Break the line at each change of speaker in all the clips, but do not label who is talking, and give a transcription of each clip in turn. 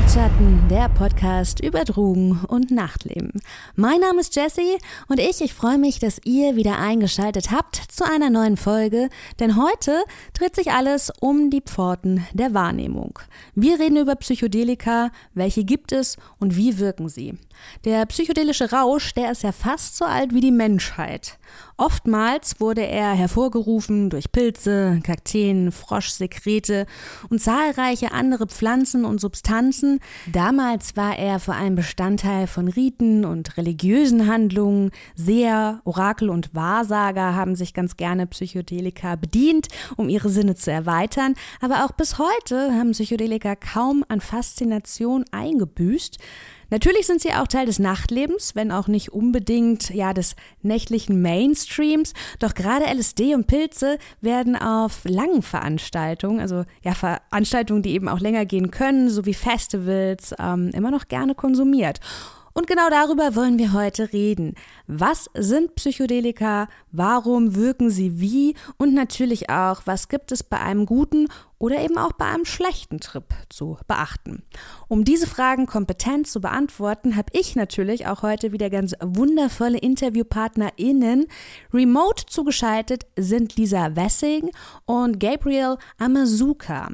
Nachtschatten, der Podcast über Drogen und Nachtleben. Mein Name ist Jessie und ich, ich freue mich, dass ihr wieder eingeschaltet habt zu einer neuen Folge, denn heute dreht sich alles um die Pforten der Wahrnehmung. Wir reden über Psychedelika, welche gibt es und wie wirken sie. Der psychedelische Rausch, der ist ja fast so alt wie die Menschheit. Oftmals wurde er hervorgerufen durch Pilze, Kakteen, Froschsekrete und zahlreiche andere Pflanzen und Substanzen. Damals war er vor allem Bestandteil von Riten und religiösen Handlungen. Seher, Orakel und Wahrsager haben sich ganz gerne Psychedelika bedient, um ihre Sinne zu erweitern. Aber auch bis heute haben Psychedelika kaum an Faszination eingebüßt. Natürlich sind sie auch Teil des Nachtlebens, wenn auch nicht unbedingt ja des nächtlichen Mainstreams. Doch gerade LSD und Pilze werden auf langen Veranstaltungen, also ja Veranstaltungen, die eben auch länger gehen können, sowie Festivals, ähm, immer noch gerne konsumiert. Und genau darüber wollen wir heute reden. Was sind Psychedelika? Warum wirken sie wie? Und natürlich auch, was gibt es bei einem guten oder eben auch bei einem schlechten Trip zu beachten? Um diese Fragen kompetent zu beantworten, habe ich natürlich auch heute wieder ganz wundervolle InterviewpartnerInnen. Remote zugeschaltet sind Lisa Wessing und Gabriel Amazuka.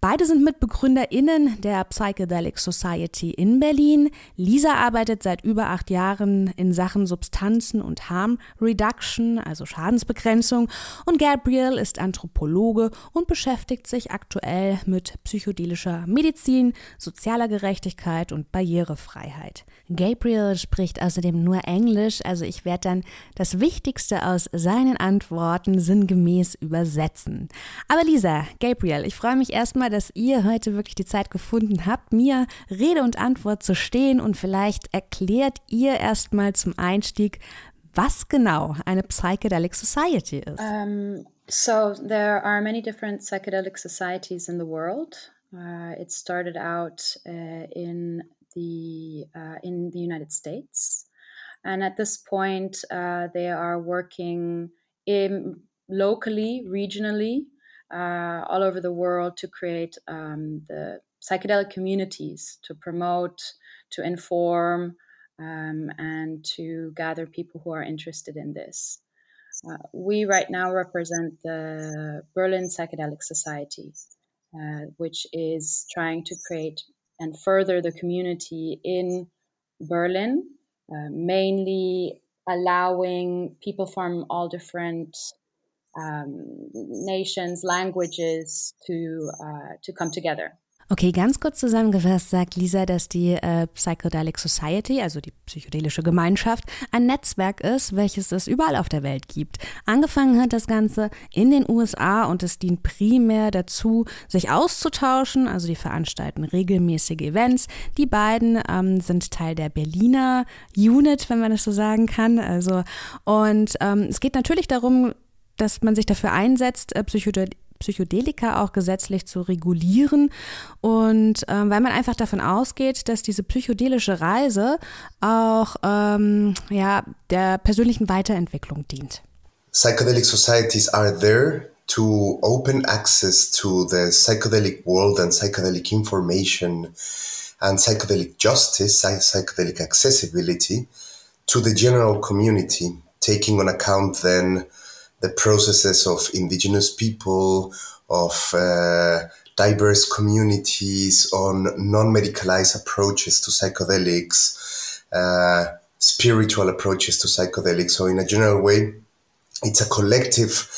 Beide sind MitbegründerInnen der Psychedelic Society in Berlin. Lisa arbeitet seit über acht Jahren in Sachen Substanzen und Harm Reduction, also Schadensbegrenzung. Und Gabriel ist Anthropologe und beschäftigt sich aktuell mit psychedelischer Medizin, sozialer Gerechtigkeit und Barrierefreiheit. Gabriel spricht außerdem nur Englisch, also ich werde dann das Wichtigste aus seinen Antworten sinngemäß übersetzen. Aber Lisa, Gabriel, ich freue mich erstmal, dass ihr heute wirklich die Zeit gefunden habt, mir Rede und Antwort zu stehen und vielleicht erklärt ihr erstmal zum Einstieg, was genau eine Psychedelic Society ist.
Um, so there are many different psychedelic societies in the world. Uh, it started out uh, in the uh, in the United States, and at this point, uh, they are working in, locally, regionally, uh, all over the world to create um, the psychedelic communities to promote, to inform, um, and to gather people who are interested in this. Uh, we right now represent the Berlin Psychedelic Society, uh, which is trying to create and further the community in Berlin, uh, mainly allowing people from all different um, nations, languages to uh, to come together.
Okay, ganz kurz zusammengefasst sagt Lisa, dass die äh, Psychedelic Society, also die psychedelische Gemeinschaft, ein Netzwerk ist, welches es überall auf der Welt gibt. Angefangen hat das Ganze in den USA und es dient primär dazu, sich auszutauschen. Also die veranstalten regelmäßige Events. Die beiden ähm, sind Teil der Berliner Unit, wenn man das so sagen kann. Also und ähm, es geht natürlich darum, dass man sich dafür einsetzt, äh, Psychedel Psychedelika auch gesetzlich zu regulieren und ähm, weil man einfach davon ausgeht, dass diese psychedelische Reise auch ähm, ja, der persönlichen Weiterentwicklung dient.
Psychedelic societies are there to open access to the psychedelic world and psychedelic information and psychedelic justice, psychedelic accessibility to the general community, taking on account then the processes of indigenous people, of uh, diverse communities, on non-medicalized approaches to psychedelics, uh, spiritual approaches to psychedelics. So in a general way, it's a collective,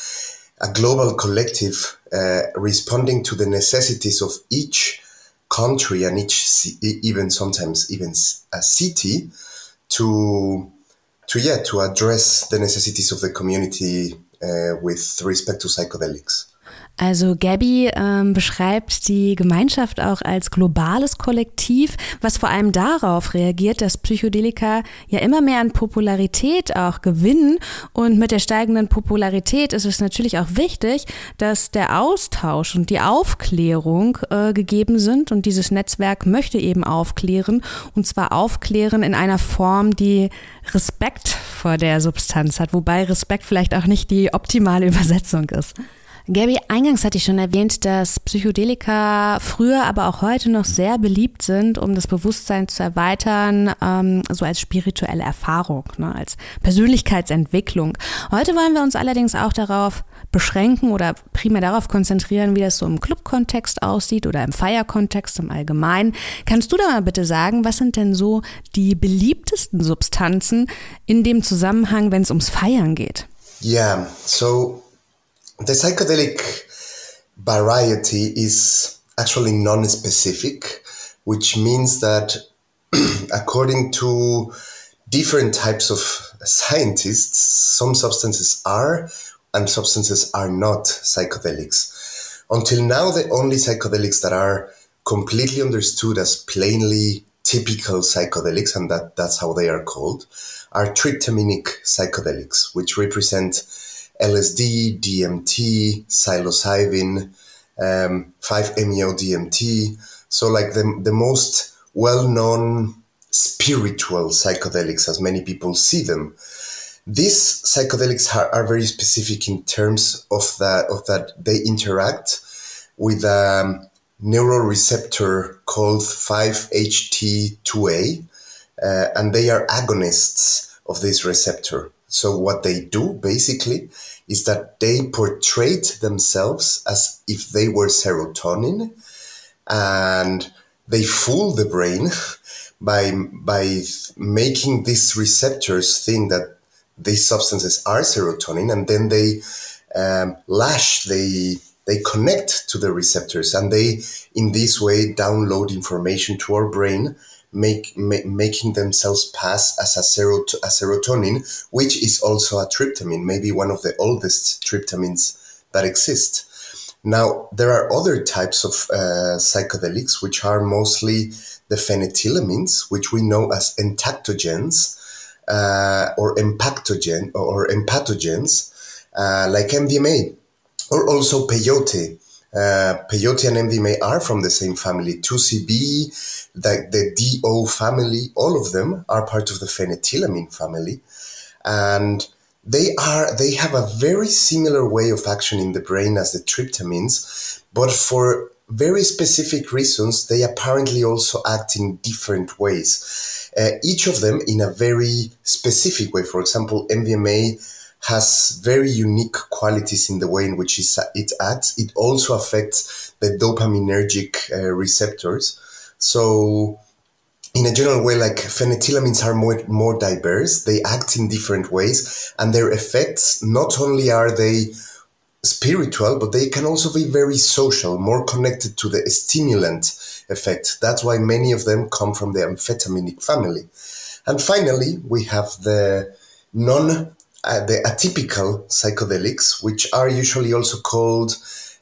a global collective uh, responding to the necessities of each country and each, even sometimes even a city to to yeah to address the necessities of the community Uh, with respect to psychedelics.
Also Gabby ähm, beschreibt die Gemeinschaft auch als globales Kollektiv, was vor allem darauf reagiert, dass Psychedelika ja immer mehr an Popularität auch gewinnen. Und mit der steigenden Popularität ist es natürlich auch wichtig, dass der Austausch und die Aufklärung äh, gegeben sind. Und dieses Netzwerk möchte eben aufklären. Und zwar aufklären in einer Form, die Respekt vor der Substanz hat. Wobei Respekt vielleicht auch nicht die optimale Übersetzung ist. Gabby, eingangs hatte ich schon erwähnt, dass Psychedelika früher, aber auch heute noch sehr beliebt sind, um das Bewusstsein zu erweitern, ähm, so als spirituelle Erfahrung, ne, als Persönlichkeitsentwicklung. Heute wollen wir uns allerdings auch darauf beschränken oder primär darauf konzentrieren, wie das so im Club-Kontext aussieht oder im Feierkontext im Allgemeinen. Kannst du da mal bitte sagen, was sind denn so die beliebtesten Substanzen in dem Zusammenhang, wenn es ums Feiern geht?
Yeah, so the psychedelic variety is actually non-specific, which means that according to different types of scientists, some substances are and substances are not psychedelics. Until now, the only psychedelics that are completely understood as plainly typical psychedelics, and that, that's how they are called, are tryptaminic psychedelics, which represent LSD, DMT, psilocybin, um, 5-MeO-DMT. So, like the, the most well-known spiritual psychedelics, as many people see them. These psychedelics are, are very specific in terms of that of that they interact with a neuroreceptor called 5-HT2A, uh, and they are agonists of this receptor. So what they do basically is that they portray themselves as if they were serotonin, and they fool the brain by by making these receptors think that these substances are serotonin, and then they um, lash, they they connect to the receptors, and they in this way download information to our brain, make, making themselves pass as a, serot- a serotonin, which is also a tryptamine, maybe one of the oldest tryptamines that exist. Now, there are other types of uh, psychedelics, which are mostly the phenethylamines, which we know as entactogens, uh, or empactogen or empathogens uh, like MDMA or also peyote. Uh, peyote and MDMA are from the same family. 2CB, the, the DO family, all of them are part of the phenethylamine family. And they are they have a very similar way of action in the brain as the tryptamines, but for very specific reasons, they apparently also act in different ways. Uh, each of them in a very specific way. For example, MDMA has very unique qualities in the way in which it acts. It also affects the dopaminergic uh, receptors. So, in a general way, like phenethylamines are more, more diverse. They act in different ways, and their effects not only are they spiritual, but they can also be very social, more connected to the stimulant effect. That's why many of them come from the amphetaminic family. And finally, we have the non uh, the atypical psychedelics, which are usually also called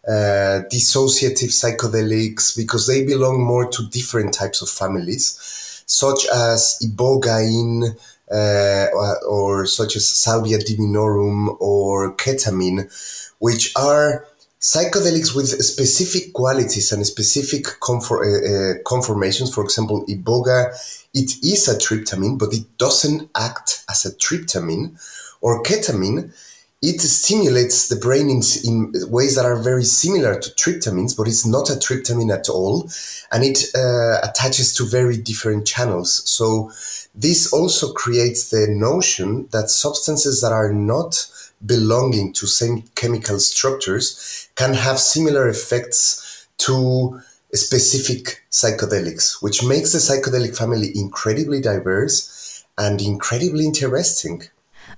uh, dissociative psychedelics because they belong more to different types of families, such as ibogaine uh, or, such as salvia divinorum or ketamine, which are psychedelics with specific qualities and specific confor- uh, uh, conformations. For example, iboga, it is a tryptamine, but it doesn't act as a tryptamine or ketamine, it stimulates the brain in, in, ways that are very similar to tryptamines, but it's not a tryptamine at all, and it uh, attaches to very different channels. So this also creates the notion that substances that are not belonging to same chemical structures can have similar effects to specific psychedelics, which makes the psychedelic family incredibly diverse and incredibly interesting.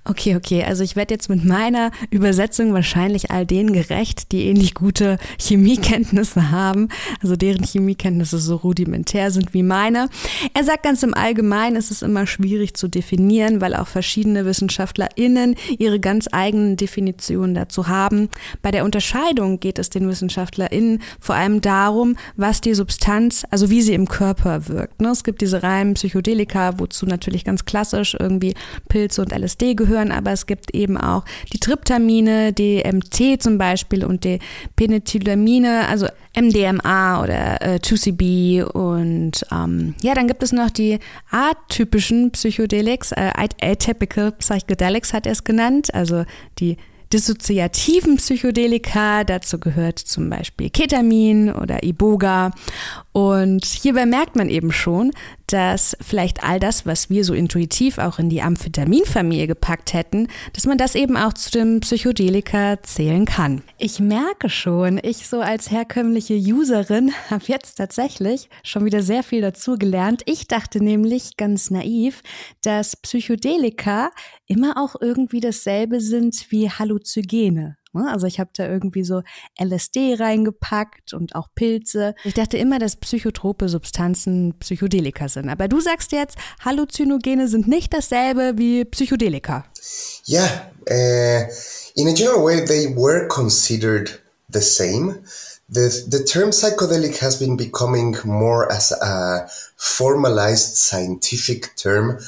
Okay, okay. Also ich werde jetzt mit meiner Übersetzung wahrscheinlich all denen gerecht, die ähnlich gute Chemiekenntnisse haben, also deren Chemiekenntnisse so rudimentär sind wie meine. Er sagt ganz im Allgemeinen, ist es immer schwierig zu definieren, weil auch verschiedene WissenschaftlerInnen ihre ganz eigenen Definitionen dazu haben. Bei der Unterscheidung geht es den WissenschaftlerInnen vor allem darum, was die Substanz, also wie sie im Körper wirkt. Ne? Es gibt diese reinen Psychedelika, wozu natürlich ganz klassisch irgendwie Pilze und LSD gehören gehören, aber es gibt eben auch die Tryptamine, DMT zum Beispiel und die Penethylamine, also MDMA oder äh, 2CB und ähm, ja, dann gibt es noch die atypischen Psychedelics, äh, atypical Psychedelics hat er es genannt, also die dissoziativen Psychedelika. Dazu gehört zum Beispiel Ketamin oder Iboga. Und hierbei merkt man eben schon, dass vielleicht all das, was wir so intuitiv auch in die Amphetaminfamilie gepackt hätten, dass man das eben auch zu dem Psychedelika zählen kann. Ich merke schon, ich so als herkömmliche Userin habe jetzt tatsächlich schon wieder sehr viel dazu gelernt. Ich dachte nämlich ganz naiv, dass Psychedelika immer auch irgendwie dasselbe sind wie Halluzygene. Ne? Also ich habe da irgendwie so LSD reingepackt und auch Pilze. Ich dachte immer, dass psychotrope Substanzen Psychedelika sind. Aber du sagst jetzt, Halluzinogene sind nicht dasselbe wie Psychedelika.
Yeah, uh, in a general way they were considered the same. The, the term psychedelic has been becoming more as a formalized scientific term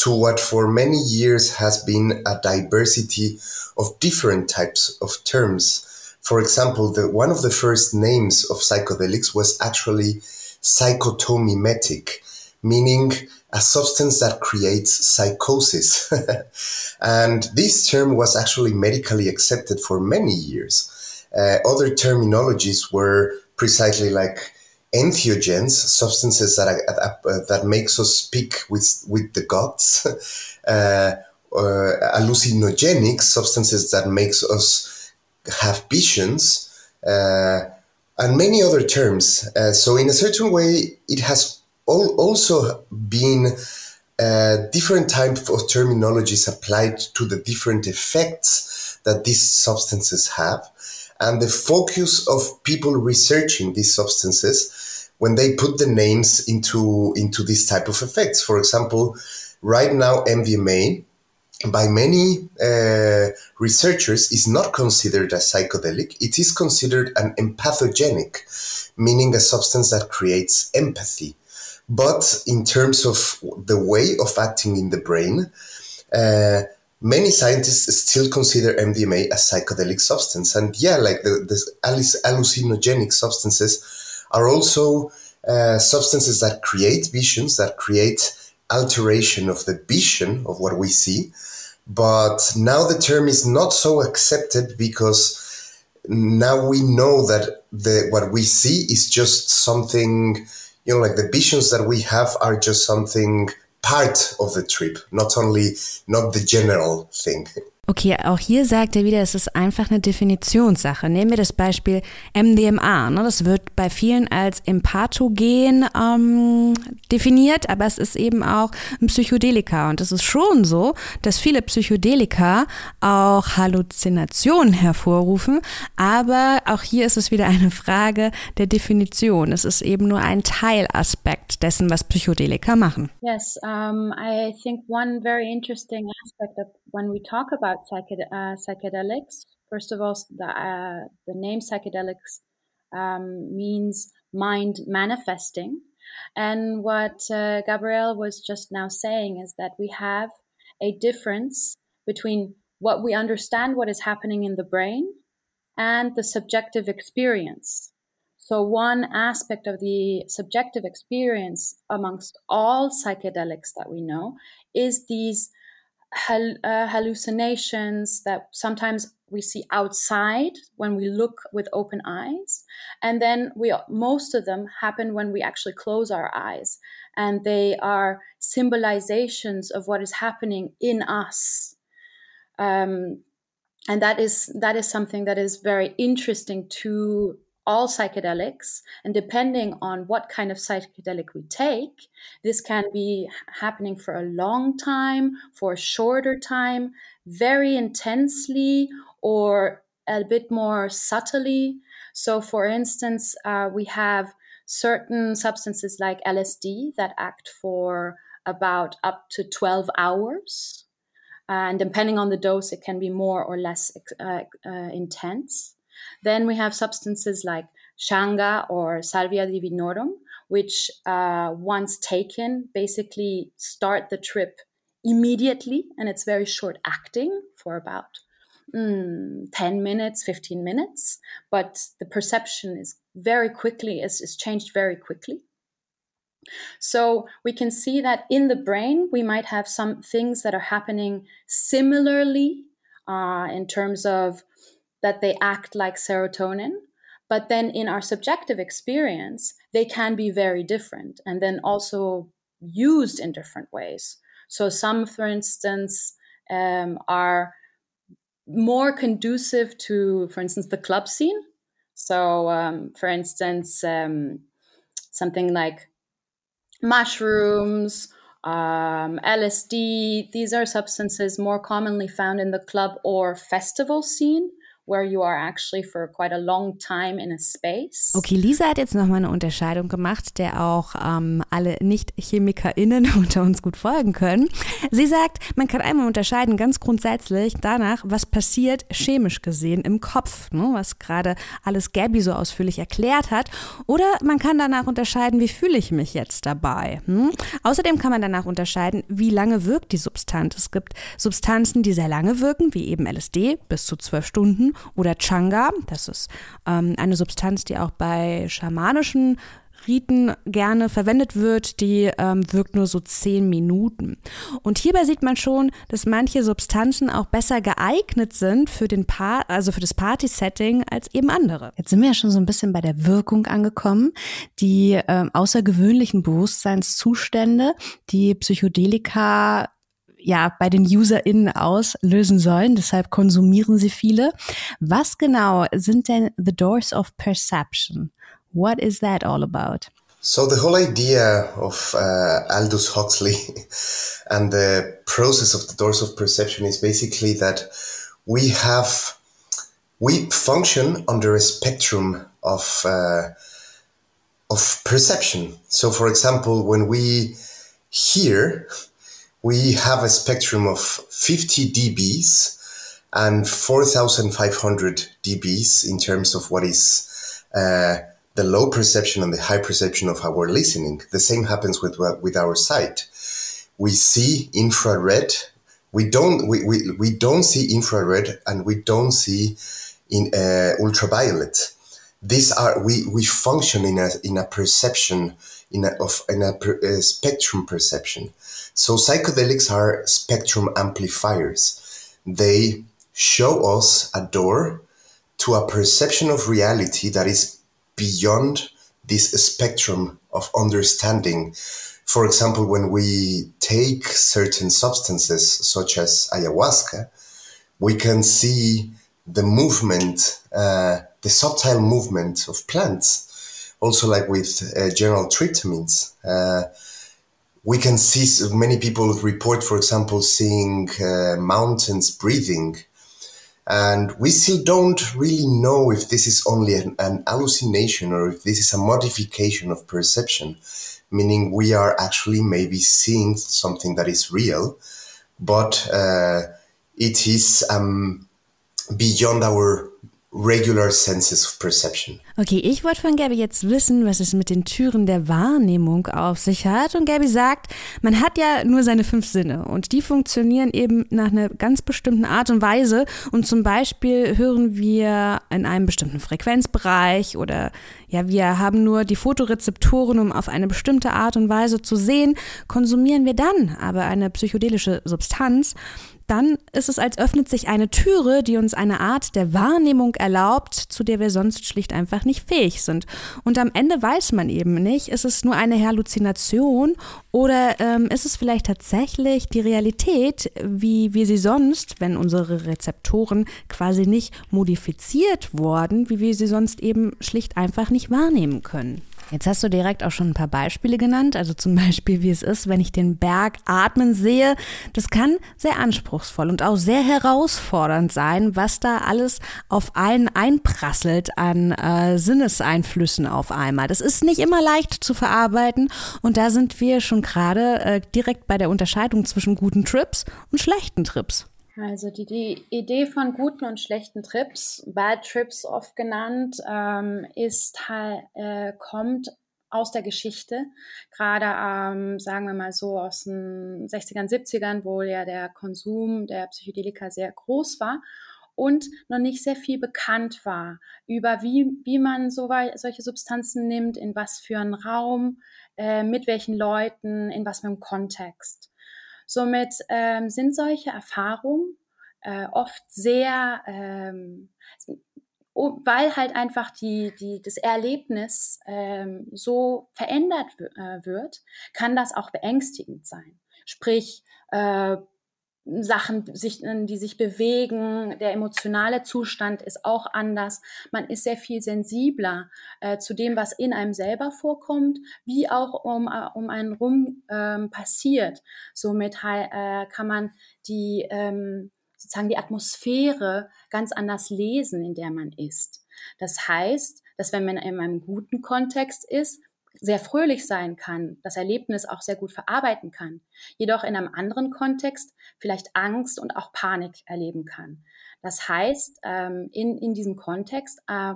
to what for many years has been a diversity of different types of terms. For example, the, one of the first names of psychedelics was actually psychotomimetic, meaning a substance that creates psychosis. and this term was actually medically accepted for many years. Uh, other terminologies were precisely like entheogens, substances that uh, that makes us speak with with the gods, uh, hallucinogenic substances that makes us have visions, uh, and many other terms. Uh, so in a certain way, it has al- also been uh, different types of terminologies applied to the different effects that these substances have and the focus of people researching these substances when they put the names into into this type of effects. For example, right now MDMA by many uh, researchers is not considered a psychedelic. It is considered an empathogenic, meaning a substance that creates empathy. But in terms of the way of acting in the brain, uh, many scientists still consider MDMA a psychedelic substance. And yeah, like the, the hallucinogenic substances are also uh, substances that create visions, that create alteration of the vision of what we see. But now the term is not so accepted because now we know that the what we see is just something, you know, like the visions that we have are just something part of the trip, not only not the general thing.
Okay, auch hier sagt er wieder, es ist einfach eine Definitionssache. Nehmen wir das Beispiel MDMA. Ne? Das wird bei vielen als Empathogen ähm, definiert, aber es ist eben auch ein Psychedelika. Und es ist schon so, dass viele Psychedelika auch Halluzinationen hervorrufen. Aber auch hier ist es wieder eine Frage der Definition. Es ist eben nur ein Teilaspekt dessen, was Psychedelika machen.
Yes, um, I think one very interesting aspect of when we talk about uh, psychedelics, first of all, the, uh, the name psychedelics um, means mind manifesting. And what uh, Gabrielle was just now saying is that we have a difference between what we understand what is happening in the brain and the subjective experience. So, one aspect of the subjective experience amongst all psychedelics that we know is these hal- uh, hallucinations that sometimes we see outside when we look with open eyes. And then we most of them happen when we actually close our eyes and they are symbolizations of what is happening in us. Um, and that is that is something that is very interesting to all psychedelics. And depending on what kind of psychedelic we take, this can be happening for a long time, for a shorter time, very intensely, or a bit more subtly. So, for instance, uh, we have certain substances like LSD that act for about up to 12 hours. And depending on the dose, it can be more or less uh, uh, intense. Then we have substances like Shanga or Salvia divinorum, which uh, once taken basically start the trip immediately and it's very short acting for about mm, 10 minutes 15 minutes but the perception is very quickly is, is changed very quickly. So we can see that in the brain we might have some things that are happening similarly uh, in terms of that they act like serotonin. But then in our subjective experience, they can be very different and then also used in different ways. So, some, for instance, um, are more conducive to, for instance, the club scene. So, um, for instance, um, something like mushrooms, um, LSD, these are substances more commonly found in the club or festival scene. Where you are actually for quite a long time in a space.
Okay, Lisa hat jetzt nochmal eine Unterscheidung gemacht, der auch ähm, alle Nicht-ChemikerInnen unter uns gut folgen können. Sie sagt, man kann einmal unterscheiden, ganz grundsätzlich danach, was passiert chemisch gesehen im Kopf, ne, was gerade alles Gabby so ausführlich erklärt hat. Oder man kann danach unterscheiden, wie fühle ich mich jetzt dabei. Hm? Außerdem kann man danach unterscheiden, wie lange wirkt die Substanz. Es gibt Substanzen, die sehr lange wirken, wie eben LSD, bis zu zwölf Stunden oder Changa. Das ist ähm, eine Substanz, die auch bei schamanischen Riten gerne verwendet wird, die ähm, wirkt nur so zehn Minuten. Und hierbei sieht man schon, dass manche Substanzen auch besser geeignet sind für den pa also für das Party-Setting als eben andere. Jetzt sind wir ja schon so ein bisschen bei der Wirkung angekommen. Die ähm, außergewöhnlichen Bewusstseinszustände, die Psychedelika ja bei den UserInnen auslösen sollen. Deshalb konsumieren sie viele. Was genau sind denn the doors of perception? What is that all about?
So the whole idea of uh, Aldous Huxley and the process of the doors of perception is basically that we have we function under a spectrum of uh, of perception. So, for example, when we hear we have a spectrum of 50 dBs and 4,500 dBs in terms of what is uh, the low perception and the high perception of our listening. The same happens with with our sight. We see infrared. We don't we, we, we don't see infrared and we don't see in uh, ultraviolet. These are we, we function in a in a perception in a, of in a, per, a spectrum perception. So psychedelics are spectrum amplifiers. They show us a door to a perception of reality that is beyond this spectrum of understanding. For example, when we take certain substances such as ayahuasca, we can see the movement, uh, the subtle movement of plants. Also, like with uh, general treatments. Uh, we can see many people report, for example, seeing uh, mountains breathing. And we still don't really know if this is only an, an, hallucination or if this is a modification of perception, meaning we are actually maybe seeing something that is real, but uh, it is um, beyond our regular senses of perception.
Okay, ich wollte von Gabby jetzt wissen, was es mit den Türen der Wahrnehmung auf sich hat. Und Gabby sagt, man hat ja nur seine fünf Sinne und die funktionieren eben nach einer ganz bestimmten Art und Weise. Und zum Beispiel hören wir in einem bestimmten Frequenzbereich oder ja, wir haben nur die Fotorezeptoren, um auf eine bestimmte Art und Weise zu sehen. Konsumieren wir dann aber eine psychedelische Substanz, dann ist es, als öffnet sich eine Türe, die uns eine Art der Wahrnehmung erlaubt, zu der wir sonst schlicht einfach nicht fähig sind. Und am Ende weiß man eben nicht, ist es nur eine Halluzination oder ähm, ist es vielleicht tatsächlich die Realität, wie wir sie sonst, wenn unsere Rezeptoren quasi nicht modifiziert wurden, wie wir sie sonst eben schlicht einfach nicht wahrnehmen können. Jetzt hast du direkt auch schon ein paar Beispiele genannt, also zum Beispiel, wie es ist, wenn ich den Berg atmen sehe. Das kann sehr anspruchsvoll und auch sehr herausfordernd sein, was da alles auf einen einprasselt an äh, Sinneseinflüssen auf einmal. Das ist nicht immer leicht zu verarbeiten und da sind wir schon gerade äh, direkt bei der Unterscheidung zwischen guten Trips und schlechten Trips.
Also die, die Idee von guten und schlechten Trips, Bad Trips oft genannt, ähm, ist äh, kommt aus der Geschichte, gerade ähm, sagen wir mal so aus den 60ern, 70ern, wo ja der Konsum der Psychedelika sehr groß war und noch nicht sehr viel bekannt war über wie, wie man so, solche Substanzen nimmt, in was für einen Raum, äh, mit welchen Leuten, in was für einem Kontext. Somit ähm, sind solche Erfahrungen äh, oft sehr, ähm, weil halt einfach die, die, das Erlebnis ähm, so verändert äh, wird, kann das auch beängstigend sein. Sprich, äh, Sachen, sich, die sich bewegen, der emotionale Zustand ist auch anders. Man ist sehr viel sensibler äh, zu dem, was in einem selber vorkommt, wie auch um, äh, um einen rum ähm, passiert. Somit äh, kann man die ähm, sozusagen die Atmosphäre ganz anders lesen, in der man ist. Das heißt, dass wenn man in einem guten Kontext ist, sehr fröhlich sein kann, das Erlebnis auch sehr gut verarbeiten kann, jedoch in einem anderen Kontext vielleicht Angst und auch Panik erleben kann. Das heißt, ähm, in, in diesem Kontext äh,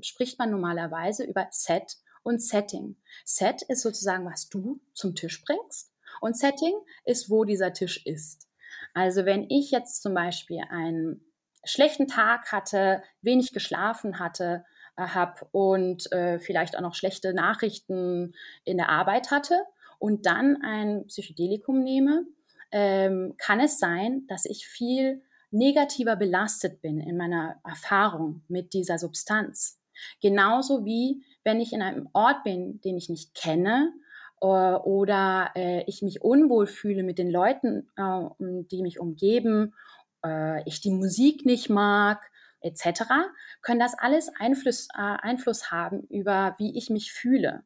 spricht man normalerweise über Set und Setting. Set ist sozusagen, was du zum Tisch bringst und Setting ist, wo dieser Tisch ist. Also wenn ich jetzt zum Beispiel einen schlechten Tag hatte, wenig geschlafen hatte, habe und äh, vielleicht auch noch schlechte Nachrichten in der Arbeit hatte und dann ein Psychedelikum nehme, ähm, kann es sein, dass ich viel negativer belastet bin in meiner Erfahrung mit dieser Substanz. Genauso wie wenn ich in einem Ort bin, den ich nicht kenne äh, oder äh, ich mich unwohl fühle mit den Leuten, äh, die mich umgeben, äh, ich die Musik nicht mag, etc., können das alles Einfluss, äh, Einfluss haben über, wie ich mich fühle.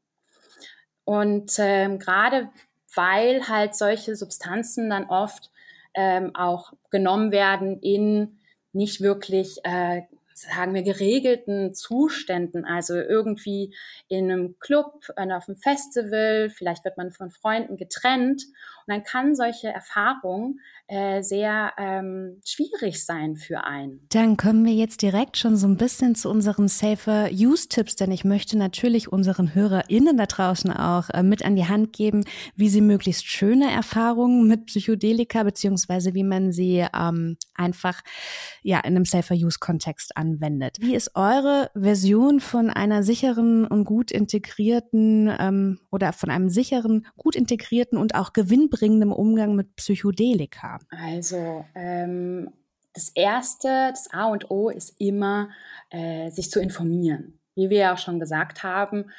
Und ähm, gerade weil halt solche Substanzen dann oft ähm, auch genommen werden in nicht wirklich äh, sagen wir, geregelten Zuständen, also irgendwie in einem Club, auf einem Festival, vielleicht wird man von Freunden getrennt dann kann solche Erfahrungen äh, sehr ähm, schwierig sein für einen.
Dann kommen wir jetzt direkt schon so ein bisschen zu unseren Safer Use Tipps, denn ich möchte natürlich unseren HörerInnen da draußen auch äh, mit an die Hand geben, wie sie möglichst schöne Erfahrungen mit Psychedelika beziehungsweise wie man sie ähm, einfach ja in einem Safer Use Kontext an anwendet. Wie ist eure Version von einer sicheren und gut integrierten ähm, oder von einem sicheren, gut integrierten und auch gewinnbringenden Umgang mit Psychedelika?
Also ähm, das Erste, das A und O ist immer, äh, sich zu informieren. Wie wir ja auch schon gesagt haben,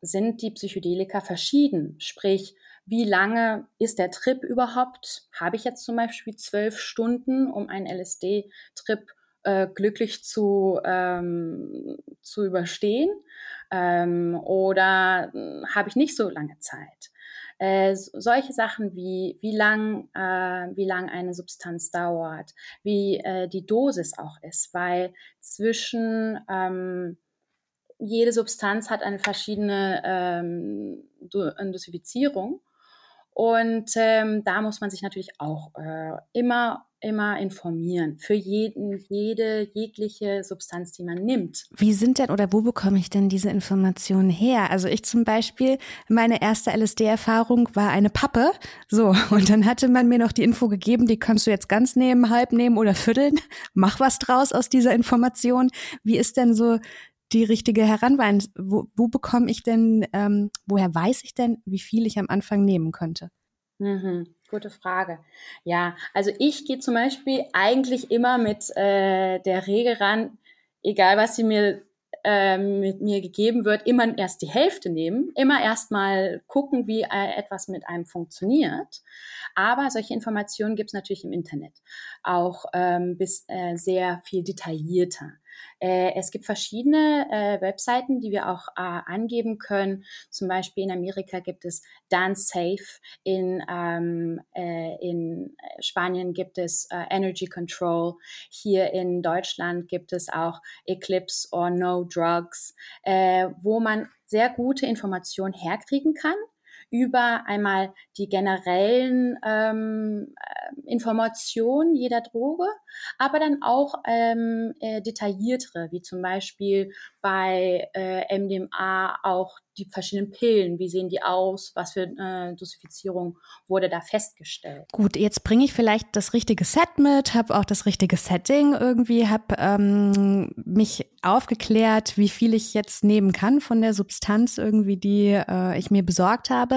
sind die Psychedelika verschieden. Sprich, wie lange ist der Trip überhaupt? Habe ich jetzt zum Beispiel zwölf Stunden, um einen LSD-Trip äh, glücklich zu, ähm, zu überstehen ähm, oder hm, habe ich nicht so lange Zeit. Äh, solche Sachen wie wie lang äh, wie lang eine Substanz dauert, wie äh, die Dosis auch ist, weil zwischen ähm, jede Substanz hat eine verschiedene ähm, Dosifizierung und ähm, da muss man sich natürlich auch äh, immer immer informieren für jeden, jede, jegliche Substanz, die man nimmt.
Wie sind denn oder wo bekomme ich denn diese Informationen her? Also ich zum Beispiel, meine erste LSD-Erfahrung war eine Pappe. So, und dann hatte man mir noch die Info gegeben, die kannst du jetzt ganz nehmen, halb nehmen oder vierteln. Mach was draus aus dieser Information. Wie ist denn so die richtige Heranweisung? Wo, wo bekomme ich denn, ähm, woher weiß ich denn, wie viel ich am Anfang nehmen könnte?
Mhm, gute Frage. Ja, also ich gehe zum Beispiel eigentlich immer mit äh, der Regel ran, egal was sie mir äh, mit mir gegeben wird, immer erst die Hälfte nehmen, immer erst mal gucken, wie äh, etwas mit einem funktioniert. Aber solche Informationen gibt es natürlich im Internet, auch ähm, bis äh, sehr viel detaillierter. Äh, es gibt verschiedene äh, Webseiten, die wir auch äh, angeben können. Zum Beispiel in Amerika gibt es Dance Safe, in, ähm, äh, in Spanien gibt es Energy Control, hier in Deutschland gibt es auch Eclipse or No Drugs, wo man sehr gute Informationen herkriegen kann über einmal die generellen ähm, äh, Informationen jeder Droge, aber dann auch ähm, äh, detailliertere, wie zum Beispiel bei äh, MDMA auch die verschiedenen Pillen, wie sehen die aus, was für äh, Dosifizierung wurde da festgestellt.
Gut, jetzt bringe ich vielleicht das richtige Set mit, habe auch das richtige Setting irgendwie, habe ähm, mich aufgeklärt, wie viel ich jetzt nehmen kann von der Substanz irgendwie, die äh, ich mir besorgt habe.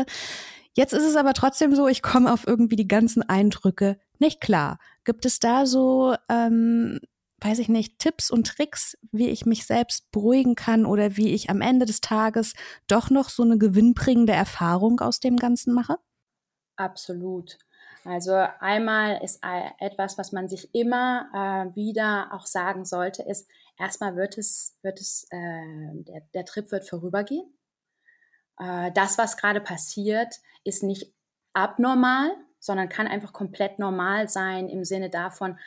Jetzt ist es aber trotzdem so, ich komme auf irgendwie die ganzen Eindrücke nicht klar. Gibt es da so, ähm, weiß ich nicht, Tipps und Tricks, wie ich mich selbst beruhigen kann oder wie ich am Ende des Tages doch noch so eine gewinnbringende Erfahrung aus dem Ganzen mache?
Absolut. Also einmal ist etwas, was man sich immer äh, wieder auch sagen sollte, ist, erstmal wird es, wird es, äh, der, der Trip wird vorübergehen. Äh, das, was gerade passiert, ist nicht abnormal, sondern kann einfach komplett normal sein im Sinne davon,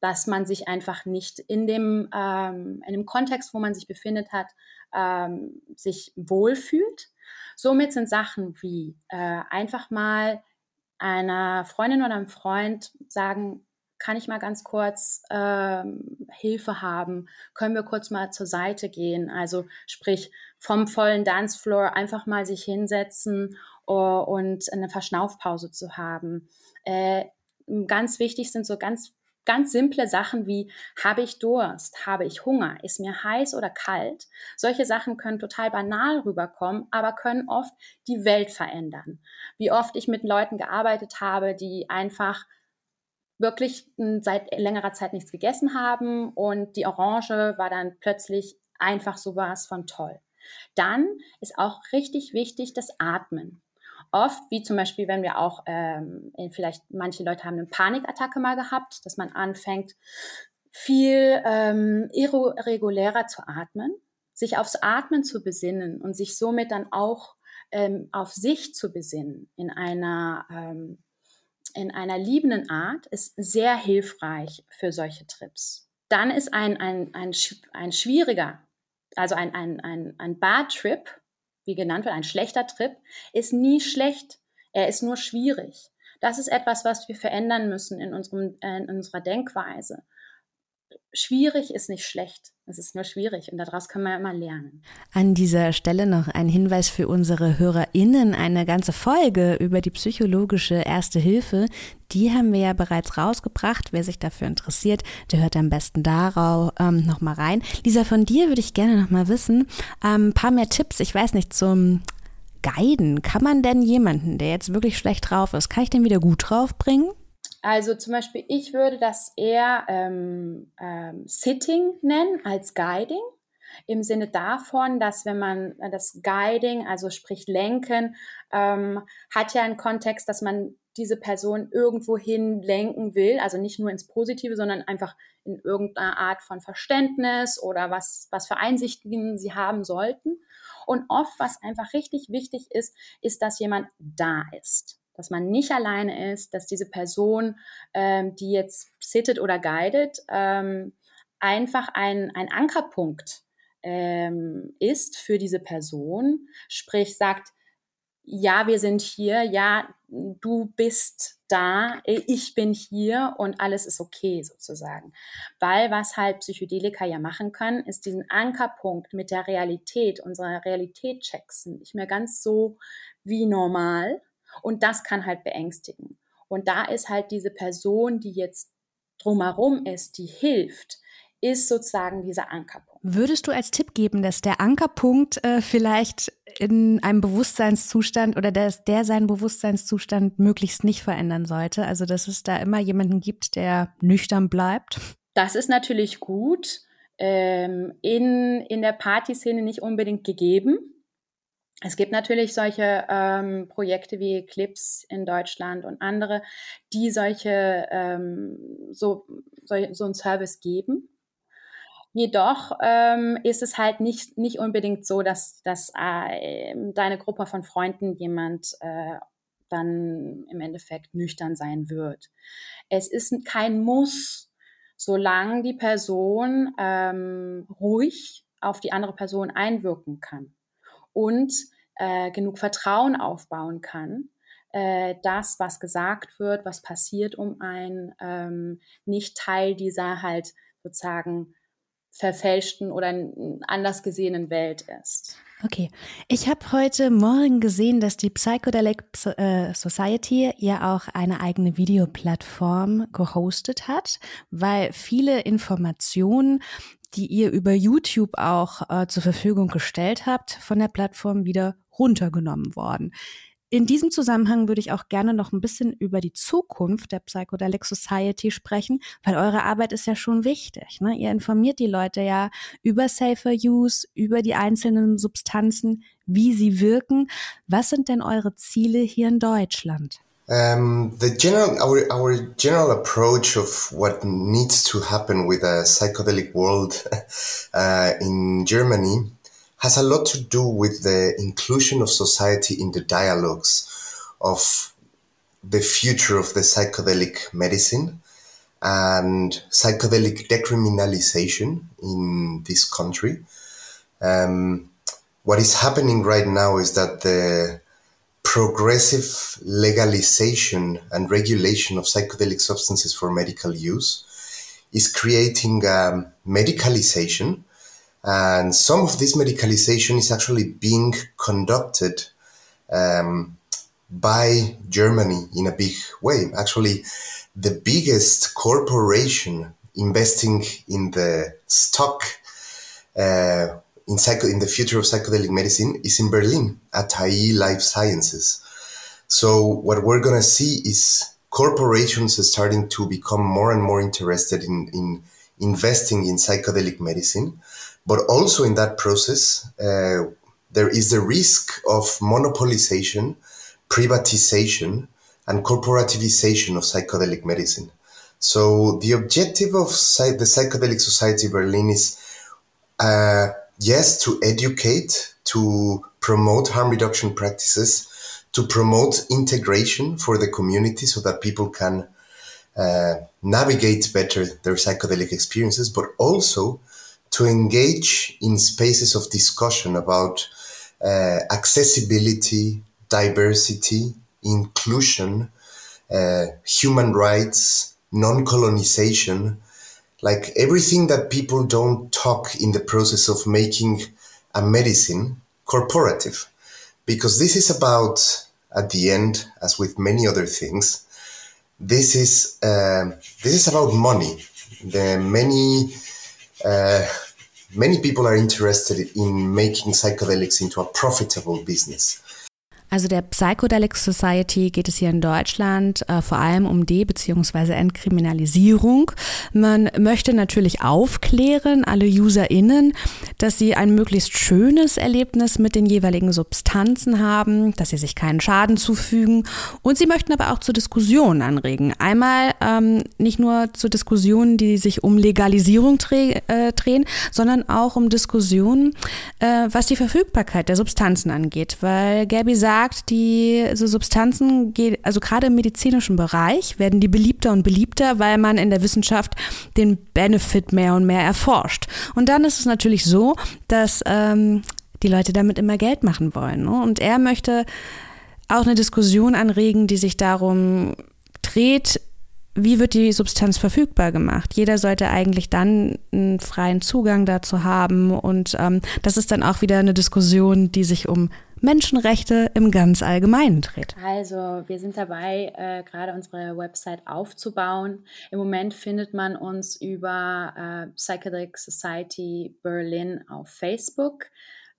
dass man sich einfach nicht in dem, ähm, in dem Kontext, wo man sich befindet hat, ähm, sich wohlfühlt. Somit sind Sachen wie äh, einfach mal einer Freundin oder einem Freund sagen, kann ich mal ganz kurz ähm, Hilfe haben? Können wir kurz mal zur Seite gehen? Also sprich vom vollen Dancefloor einfach mal sich hinsetzen uh, und eine Verschnaufpause zu haben. Äh, ganz wichtig sind so ganz ganz simple Sachen wie habe ich Durst, habe ich Hunger, ist mir heiß oder kalt. Solche Sachen können total banal rüberkommen, aber können oft die Welt verändern. Wie oft ich mit Leuten gearbeitet habe, die einfach wirklich seit längerer Zeit nichts gegessen haben und die Orange war dann plötzlich einfach sowas von toll. Dann ist auch richtig wichtig das Atmen. Oft, wie zum Beispiel, wenn wir auch, ähm, vielleicht manche Leute haben eine Panikattacke mal gehabt, dass man anfängt, viel ähm, irregulärer zu atmen, sich aufs Atmen zu besinnen und sich somit dann auch ähm, auf sich zu besinnen in einer ähm, in einer liebenden Art ist sehr hilfreich für solche Trips. Dann ist ein, ein, ein, ein schwieriger, also ein, ein, ein, ein Bad-Trip, wie genannt wird, ein schlechter Trip, ist nie schlecht. Er ist nur schwierig. Das ist etwas, was wir verändern müssen in, unserem, äh, in unserer Denkweise schwierig ist nicht schlecht. Es ist nur schwierig und daraus können wir immer lernen.
An dieser Stelle noch ein Hinweis für unsere HörerInnen. Eine ganze Folge über die psychologische Erste Hilfe, die haben wir ja bereits rausgebracht. Wer sich dafür interessiert, der hört am besten darauf ähm, nochmal rein. Lisa, von dir würde ich gerne nochmal wissen, ein ähm, paar mehr Tipps, ich weiß nicht, zum Guiden. Kann man denn jemanden, der jetzt wirklich schlecht drauf ist, kann ich den wieder gut drauf bringen?
Also zum Beispiel, ich würde das eher ähm, ähm, Sitting nennen als Guiding. Im Sinne davon, dass wenn man das Guiding, also sprich Lenken, ähm, hat ja einen Kontext, dass man diese Person irgendwo hin lenken will, also nicht nur ins Positive, sondern einfach in irgendeiner Art von Verständnis oder was, was für Einsichten sie haben sollten. Und oft, was einfach richtig wichtig ist, ist, dass jemand da ist dass man nicht alleine ist, dass diese Person, ähm, die jetzt sittet oder guidet, ähm, einfach ein, ein Ankerpunkt ähm, ist für diese Person, sprich sagt, ja, wir sind hier, ja, du bist da, ich bin hier und alles ist okay sozusagen. Weil was halt Psychedelika ja machen können, ist diesen Ankerpunkt mit der Realität, unserer Realität checken, nicht mehr ganz so wie normal, und das kann halt beängstigen. Und da ist halt diese Person, die jetzt drumherum ist, die hilft, ist sozusagen dieser Ankerpunkt.
Würdest du als Tipp geben, dass der Ankerpunkt äh, vielleicht in einem Bewusstseinszustand oder dass der seinen Bewusstseinszustand möglichst nicht verändern sollte? Also dass es da immer jemanden gibt, der nüchtern bleibt?
Das ist natürlich gut. Ähm, in, in der Partyszene nicht unbedingt gegeben. Es gibt natürlich solche ähm, Projekte wie Eclipse in Deutschland und andere, die solche ähm, so, so, so einen Service geben. Jedoch ähm, ist es halt nicht, nicht unbedingt so, dass, dass äh, deine Gruppe von Freunden jemand äh, dann im Endeffekt nüchtern sein wird. Es ist kein Muss, solange die Person ähm, ruhig auf die andere Person einwirken kann und äh, genug Vertrauen aufbauen kann, äh, das, was gesagt wird, was passiert um einen, ähm, nicht Teil dieser halt sozusagen verfälschten oder anders gesehenen Welt ist.
Okay, ich habe heute Morgen gesehen, dass die Psychedelic äh, Society ja auch eine eigene Videoplattform gehostet hat, weil viele Informationen die ihr über YouTube auch äh, zur Verfügung gestellt habt, von der Plattform wieder runtergenommen worden. in diesem Zusammenhang würde ich auch gerne noch ein bisschen über die Zukunft der Psychedelic Society sprechen, weil eure Arbeit ist ja schon wichtig. Ne? Ihr informiert die Leute ja über Safer Use, über die einzelnen Substanzen, wie sie wirken. Was sind denn eure Ziele hier in Deutschland?
Um, the general, our, our general approach of what needs to happen with a psychedelic world uh, in Germany has a lot to do with the inclusion of society in the dialogues of the future of the psychedelic medicine and psychedelic decriminalization in this country. Um, what is happening right now is that the progressive legalization and regulation of psychedelic substances for medical use is creating um, medicalization and some of this medicalization is actually being conducted um, by Germany in a big way. Actually, the biggest corporation investing in the stock uh, in, in the future of psychedelic medicine is in Berlin at HI Life Sciences. So what we're going to see is corporations starting to become more and more interested in, in investing in psychedelic medicine but also in that process, uh, there is the risk of monopolization, privatization, and corporativization of psychedelic medicine. So the objective of the Psychedelic Society Berlin is, uh, yes, to educate, to promote harm reduction practices, to promote integration for the community so that people can uh, navigate better their psychedelic experiences, but also to engage in spaces of discussion about uh, accessibility, diversity, inclusion, uh, human rights, non colonization, like everything that people don't talk in the process of making a medicine corporative. Because this is about, at the end, as with many other things, this is uh, this is about money. The many uh, many people are interested in making psychedelics into a profitable business.
Also der Psychedelic Society geht es hier in Deutschland äh, vor allem um De- bzw. Entkriminalisierung. Man möchte natürlich aufklären, alle UserInnen, dass sie ein möglichst schönes Erlebnis mit den jeweiligen Substanzen haben, dass sie sich keinen Schaden zufügen und sie möchten aber auch zur Diskussion anregen. Einmal ähm, nicht nur zu Diskussionen, die sich um Legalisierung dreh, äh, drehen, sondern auch um Diskussionen, äh, was die Verfügbarkeit der Substanzen angeht, weil Gabby sagt, sagt, diese Substanzen, also gerade im medizinischen Bereich, werden die beliebter und beliebter, weil man in der Wissenschaft den Benefit mehr und mehr erforscht. Und dann ist es natürlich so, dass ähm, die Leute damit immer Geld machen wollen. Ne? Und er möchte auch eine Diskussion anregen, die sich darum dreht, wie wird die Substanz verfügbar gemacht? Jeder sollte eigentlich dann einen freien Zugang dazu haben und ähm, das ist dann auch wieder eine Diskussion, die sich um Menschenrechte im ganz Allgemeinen dreht.
Also wir sind dabei, äh, gerade unsere Website aufzubauen. Im Moment findet man uns über äh, Psychedelic Society Berlin auf Facebook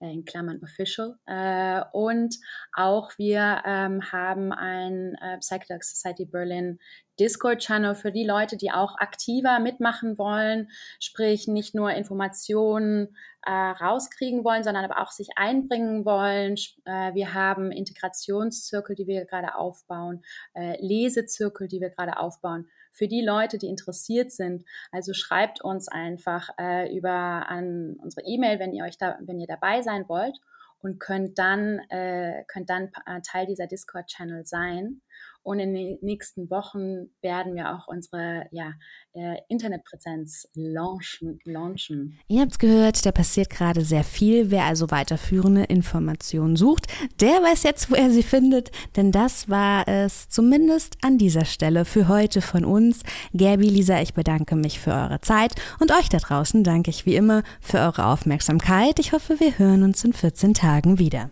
äh, in Klammern official. Äh, und auch wir ähm, haben ein äh, Psychedelic Society Berlin Discord-Channel für die Leute, die auch aktiver mitmachen wollen, sprich nicht nur Informationen äh, rauskriegen wollen, sondern aber auch sich einbringen wollen. Äh, wir haben Integrationszirkel, die wir gerade aufbauen, äh, Lesezirkel, die wir gerade aufbauen. Für die Leute, die interessiert sind, also schreibt uns einfach äh, über an unsere E-Mail, wenn ihr euch da, wenn ihr dabei sein wollt und könnt dann äh, könnt dann äh, Teil dieser Discord-Channel sein. Und in den nächsten Wochen werden wir auch unsere ja, äh, Internetpräsenz launchen, launchen.
Ihr habt es gehört, da passiert gerade sehr viel. Wer also weiterführende Informationen sucht, der weiß jetzt, wo er sie findet. Denn das war es zumindest an dieser Stelle für heute von uns. Gabi, Lisa, ich bedanke mich für eure Zeit und euch da draußen danke ich wie immer für eure Aufmerksamkeit. Ich hoffe, wir hören uns in 14 Tagen wieder.